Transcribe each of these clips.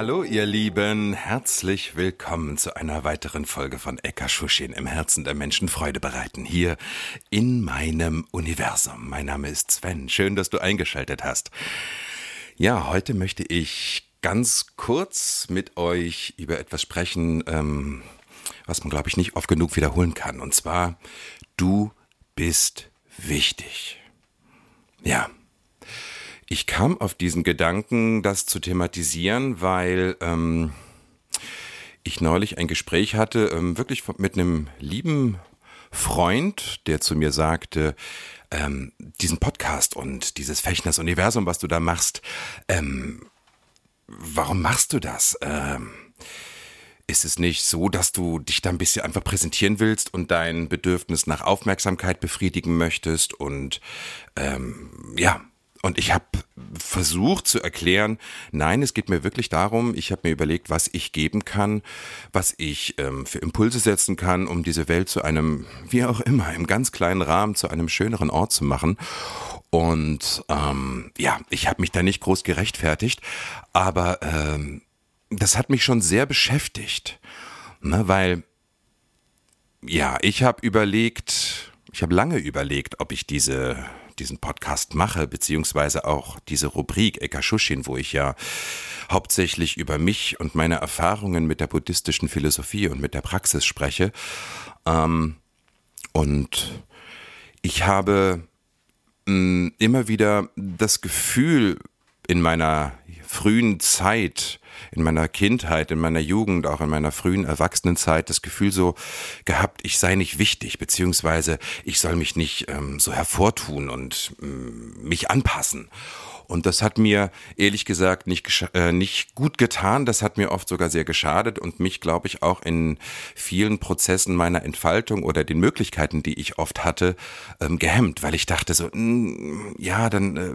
Hallo ihr Lieben, herzlich willkommen zu einer weiteren Folge von Eka Schuschin im Herzen der Menschen Freude bereiten, hier in meinem Universum. Mein Name ist Sven, schön, dass du eingeschaltet hast. Ja, heute möchte ich ganz kurz mit euch über etwas sprechen, ähm, was man, glaube ich, nicht oft genug wiederholen kann. Und zwar, du bist wichtig. Ja, ich kam auf diesen Gedanken, das zu thematisieren, weil ähm, ich neulich ein Gespräch hatte, ähm, wirklich mit einem lieben Freund, der zu mir sagte, ähm, diesen Podcast und dieses Fechners Universum, was du da machst, ähm, warum machst du das? Ähm, ist es nicht so, dass du dich da ein bisschen einfach präsentieren willst und dein Bedürfnis nach Aufmerksamkeit befriedigen möchtest und ähm, ja, und ich habe versucht zu erklären, nein, es geht mir wirklich darum, ich habe mir überlegt, was ich geben kann, was ich ähm, für Impulse setzen kann, um diese Welt zu einem, wie auch immer, im ganz kleinen Rahmen zu einem schöneren Ort zu machen. Und ähm, ja, ich habe mich da nicht groß gerechtfertigt, aber ähm, das hat mich schon sehr beschäftigt, ne, weil ja, ich habe überlegt, ich habe lange überlegt, ob ich diese diesen Podcast mache, beziehungsweise auch diese Rubrik Ekashushin, wo ich ja hauptsächlich über mich und meine Erfahrungen mit der buddhistischen Philosophie und mit der Praxis spreche. Ähm, und ich habe mh, mm, immer wieder das Gefühl in meiner frühen Zeit, in meiner Kindheit, in meiner Jugend, auch in meiner frühen Erwachsenenzeit das Gefühl so gehabt, ich sei nicht wichtig, beziehungsweise ich soll mich nicht ähm, so hervortun und ähm, mich anpassen. Und das hat mir ehrlich gesagt nicht, äh, nicht gut getan. Das hat mir oft sogar sehr geschadet und mich, glaube ich, auch in vielen Prozessen meiner Entfaltung oder den Möglichkeiten, die ich oft hatte, ähm, gehemmt, weil ich dachte so, mh, hm, ja, dann, äh,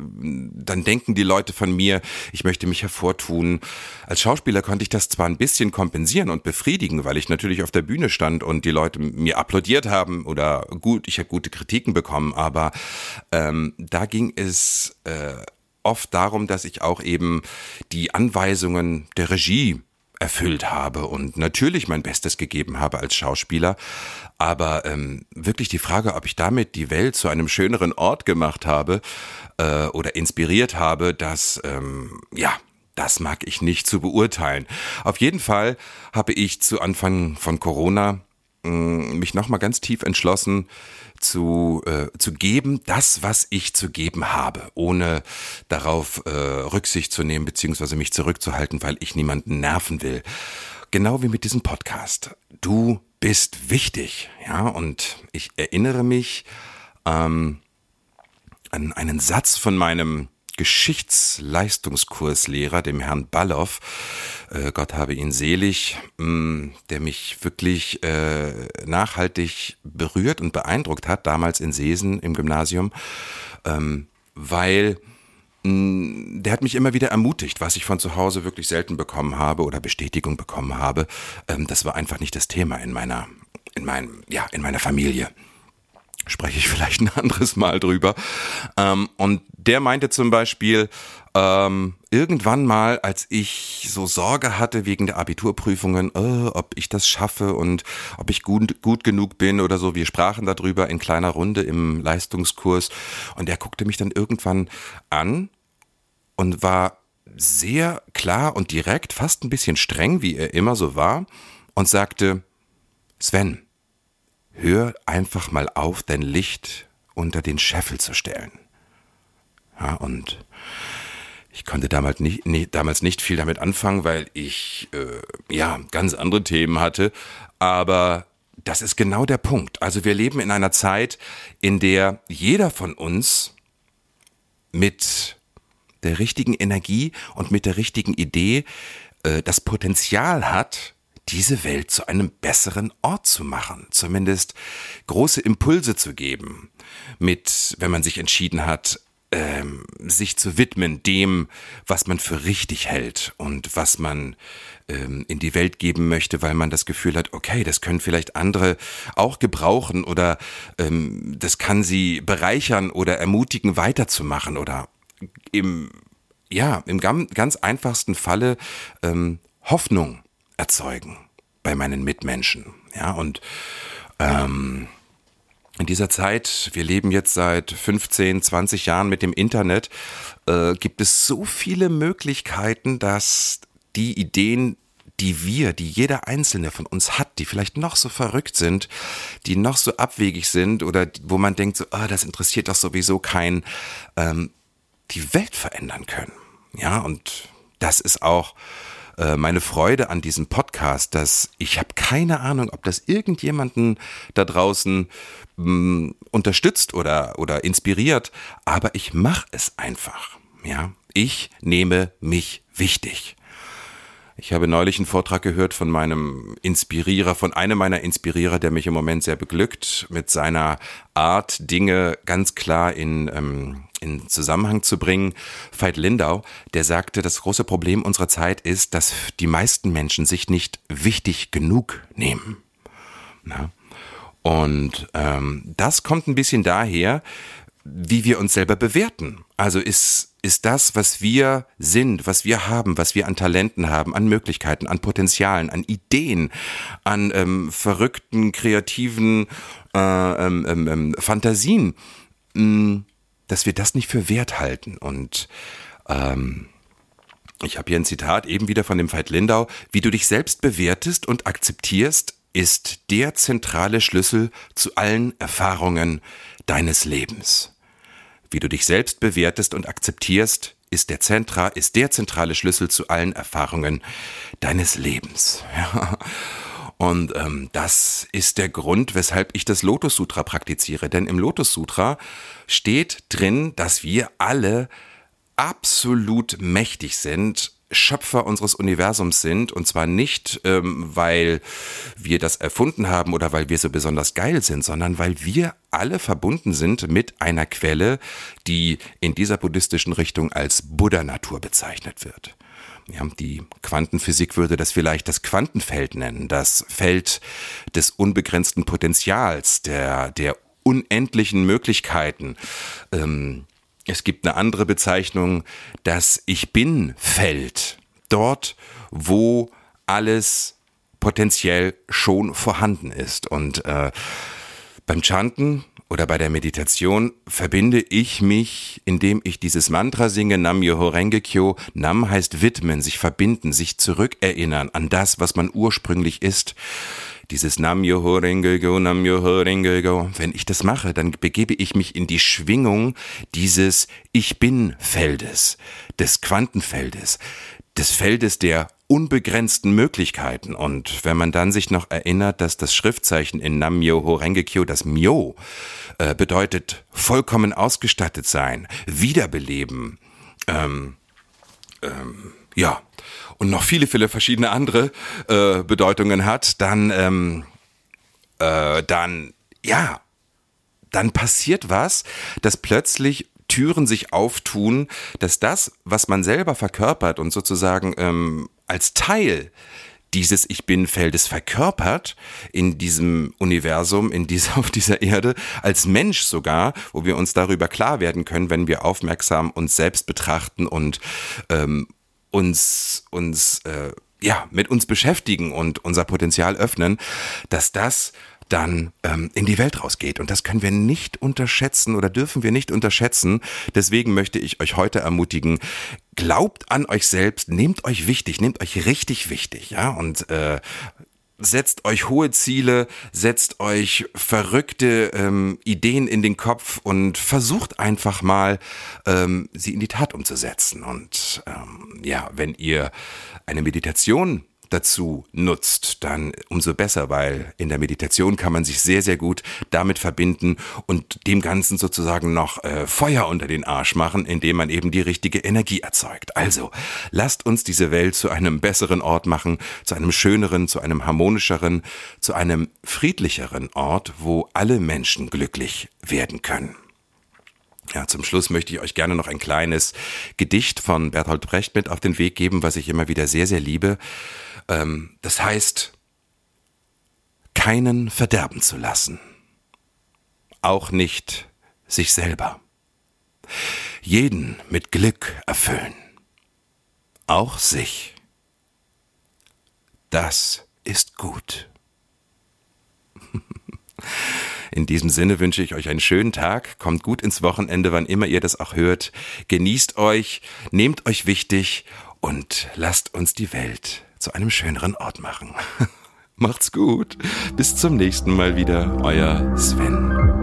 dann denken die Leute von mir, ich möchte mich hervortun. Als Schauspieler konnte ich das zwar ein bisschen kompensieren und befriedigen, weil ich natürlich auf der Bühne stand und die Leute mir applaudiert haben oder gut, ich habe gute Kritiken bekommen, aber ähm, da ging es äh, oft darum, dass ich auch eben die Anweisungen der Regie erfüllt habe und natürlich mein Bestes gegeben habe als Schauspieler. Aber ähm, wirklich die Frage, ob ich damit die Welt zu einem schöneren Ort gemacht habe äh, oder inspiriert habe, das, ähm, ja, das mag ich nicht zu beurteilen. Auf jeden Fall habe ich zu Anfang von Corona mh, mich nochmal ganz tief entschlossen, zu, äh, zu geben, das, was ich zu geben habe, ohne darauf äh, Rücksicht zu nehmen, beziehungsweise mich zurückzuhalten, weil ich niemanden nerven will. Genau wie mit diesem Podcast. Du bist wichtig, ja, und ich erinnere mich ähm, an einen Satz von meinem Geschichtsleistungskurslehrer, dem Herrn Balloff, äh, Gott habe ihn selig, mh, mm, der mich wirklich äh, nachhaltig berührt und beeindruckt hat, damals in Seesen im Gymnasium, ähm, weil mm, der hat mich immer wieder ermutigt, was ich von zu Hause wirklich selten bekommen habe oder Bestätigung bekommen habe. Ähm, das war einfach nicht das Thema in meiner, in meinem, ja, in meiner Familie spreche ich vielleicht ein anderes Mal drüber. Ähm, und der meinte zum Beispiel, ähm, irgendwann mal, als ich so Sorge hatte wegen der Abiturprüfungen, äh, ob ich das schaffe und ob ich gut, gut genug bin oder so, wir sprachen darüber in kleiner Runde im Leistungskurs und er guckte mich dann irgendwann an und war sehr klar und direkt, fast ein bisschen streng, wie er immer so war, und sagte, Sven, hör einfach mal auf, dein Licht unter den Scheffel zu stellen. Ja, und ich konnte damals nicht, nee, damals nicht viel damit anfangen, weil ich äh, ja ganz andere Themen hatte. Aber das ist genau der Punkt. Also wir leben in einer Zeit, in der jeder von uns mit der richtigen Energie und mit der richtigen Idee äh, das Potenzial hat, diese Welt zu einem besseren Ort zu machen, zumindest große Impulse zu geben, mit, wenn man sich entschieden hat, ähm, sich zu widmen dem, was man für richtig hält und was man ähm, in die Welt geben möchte, weil man das Gefühl hat, okay, das können vielleicht andere auch gebrauchen oder ähm, das kann sie bereichern oder ermutigen, weiterzumachen oder im, ja, im ganz einfachsten Falle ähm, Hoffnung erzeugen bei meinen Mitmenschen. Ja, und ähm, in dieser Zeit, wir leben jetzt seit 15, 20 Jahren mit dem Internet, äh, gibt es so viele Möglichkeiten, dass die Ideen, die wir, die jeder einzelne von uns hat, die vielleicht noch so verrückt sind, die noch so abwegig sind oder wo man denkt, so, oh, das interessiert doch sowieso keinen, ähm, die Welt verändern können. Ja, und das ist auch äh, meine Freude an diesem Podcast, dass ich habe keine Ahnung, ob das irgendjemanden da draußen mh, mm, unterstützt oder, oder inspiriert, aber ich mache es einfach. Ja, ich nehme mich wichtig. Ich habe neulich einen Vortrag gehört von meinem Inspirierer, von einem meiner Inspirierer, der mich im Moment sehr beglückt, mit seiner Art, Dinge ganz klar in, ähm, in Zusammenhang zu bringen. Veit Lindau, der sagte, das große Problem unserer Zeit ist, dass die meisten Menschen sich nicht wichtig genug nehmen. Na? Und ähm, das kommt ein bisschen daher, wie wir uns selber bewerten. Also ist, ist das, was wir sind, was wir haben, was wir an Talenten haben, an Möglichkeiten, an Potenzialen, an Ideen, an ähm, verrückten, kreativen äh, ähm, ähm, ähm Fantasien, mh, mm, dass wir das nicht für wert halten. Und ähm, ich habe hier ein Zitat eben wieder von dem Veit Lindau, wie du dich selbst bewertest und akzeptierst, ist der zentrale Schlüssel zu allen Erfahrungen deines Lebens wie du dich selbst bewertest und akzeptierst, ist der, Zentra, ist der zentrale Schlüssel zu allen Erfahrungen deines Lebens. Ja. Und ähm, das ist der Grund, weshalb ich das Lotus Sutra praktiziere. Denn im Lotus Sutra steht drin, dass wir alle absolut mächtig sind Schöpfer unseres Universums sind. Und zwar nicht, ähm, weil wir das erfunden haben oder weil wir so besonders geil sind, sondern weil wir alle verbunden sind mit einer Quelle, die in dieser buddhistischen Richtung als Buddha-Natur bezeichnet wird. Ja, die Quantenphysik würde das vielleicht das Quantenfeld nennen, das Feld des unbegrenzten Potenzials, der, der unendlichen Möglichkeiten. Ähm, es gibt eine andere Bezeichnung, das Ich Bin-Feld. Dort, wo alles potenziell schon vorhanden ist. Und äh, beim Chanten oder bei der Meditation verbinde ich mich, indem ich dieses Mantra singe, Nam Myoho Renge. Nam heißt widmen, sich verbinden, sich zurückerinnern an das, was man ursprünglich ist dieses Nam Yoho Renge-go, Nam Yoho Renge-go, wenn ich das mache, dann begebe ich mich in die Schwingung dieses Ich Bin-Feldes, des Quantenfeldes, des Feldes der unbegrenzten Möglichkeiten. Und wenn man dann sich noch erinnert, dass das Schriftzeichen in Nam Myoho Renge Kyo, das Myo, äh, bedeutet vollkommen ausgestattet sein, wiederbeleben, ähm, ähm, ja, und noch viele, viele verschiedene andere äh, Bedeutungen hat, dann, ähm, äh, dann, ja, dann passiert was, dass plötzlich Türen sich auftun, dass das, was man selber verkörpert und sozusagen ähm, als Teil dieses Ich Bin-Feldes verkörpert in diesem Universum, in dieser, auf dieser Erde, als Mensch sogar, wo wir uns darüber klar werden können, wenn wir aufmerksam uns selbst betrachten und ähm, uns, uns, äh, ja, mit uns beschäftigen und unser Potenzial öffnen, dass das dann ähm, in die Welt rausgeht. Und das können wir nicht unterschätzen oder dürfen wir nicht unterschätzen. Deswegen möchte ich euch heute ermutigen, glaubt an euch selbst, nehmt euch wichtig, nehmt euch richtig wichtig, ja, und äh, setzt euch hohe Ziele, setzt euch verrückte ähm, Ideen in den Kopf und versucht einfach mal, ähm, sie in die Tat umzusetzen. Und ähm, ja, wenn ihr eine Meditation dazu nutzt, dann umso besser, weil in der Meditation kann man sich sehr, sehr gut damit verbinden und dem Ganzen sozusagen noch äh, Feuer unter den Arsch machen, indem man eben die richtige Energie erzeugt. Also, lasst uns diese Welt zu einem besseren Ort machen, zu einem schöneren, zu einem harmonischeren, zu einem friedlicheren Ort, wo alle Menschen glücklich werden können. Ja, zum Schluss möchte ich euch gerne noch ein kleines Gedicht von Bertolt Brecht mit auf den Weg geben, was ich immer wieder sehr, sehr liebe. Ähm, das heißt, keinen verderben zu lassen. Auch nicht sich selber. Jeden mit Glück erfüllen. Auch sich. Das ist gut. In diesem Sinne wünsche ich euch einen schönen Tag, kommt gut ins Wochenende, wann immer ihr das auch hört, genießt euch, nehmt euch wichtig und lasst uns die Welt zu einem schöneren Ort machen. Macht's gut, bis zum nächsten Mal wieder, euer Sven.